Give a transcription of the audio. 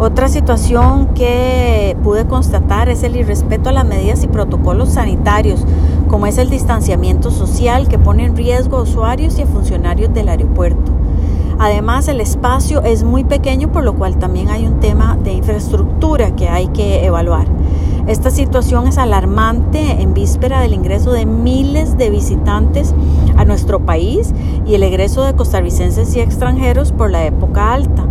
Otra situación que pude constatar es el irrespeto a las medidas y protocolos sanitarios, como es el distanciamiento social que pone en riesgo a usuarios y a funcionarios del aeropuerto. Además, el espacio es muy pequeño, por lo cual también hay un tema de infraestructura que hay que evaluar. Esta situación es alarmante en víspera del ingreso de miles de visitantes a nuestro país y el egreso de costarricenses y extranjeros por la época alta.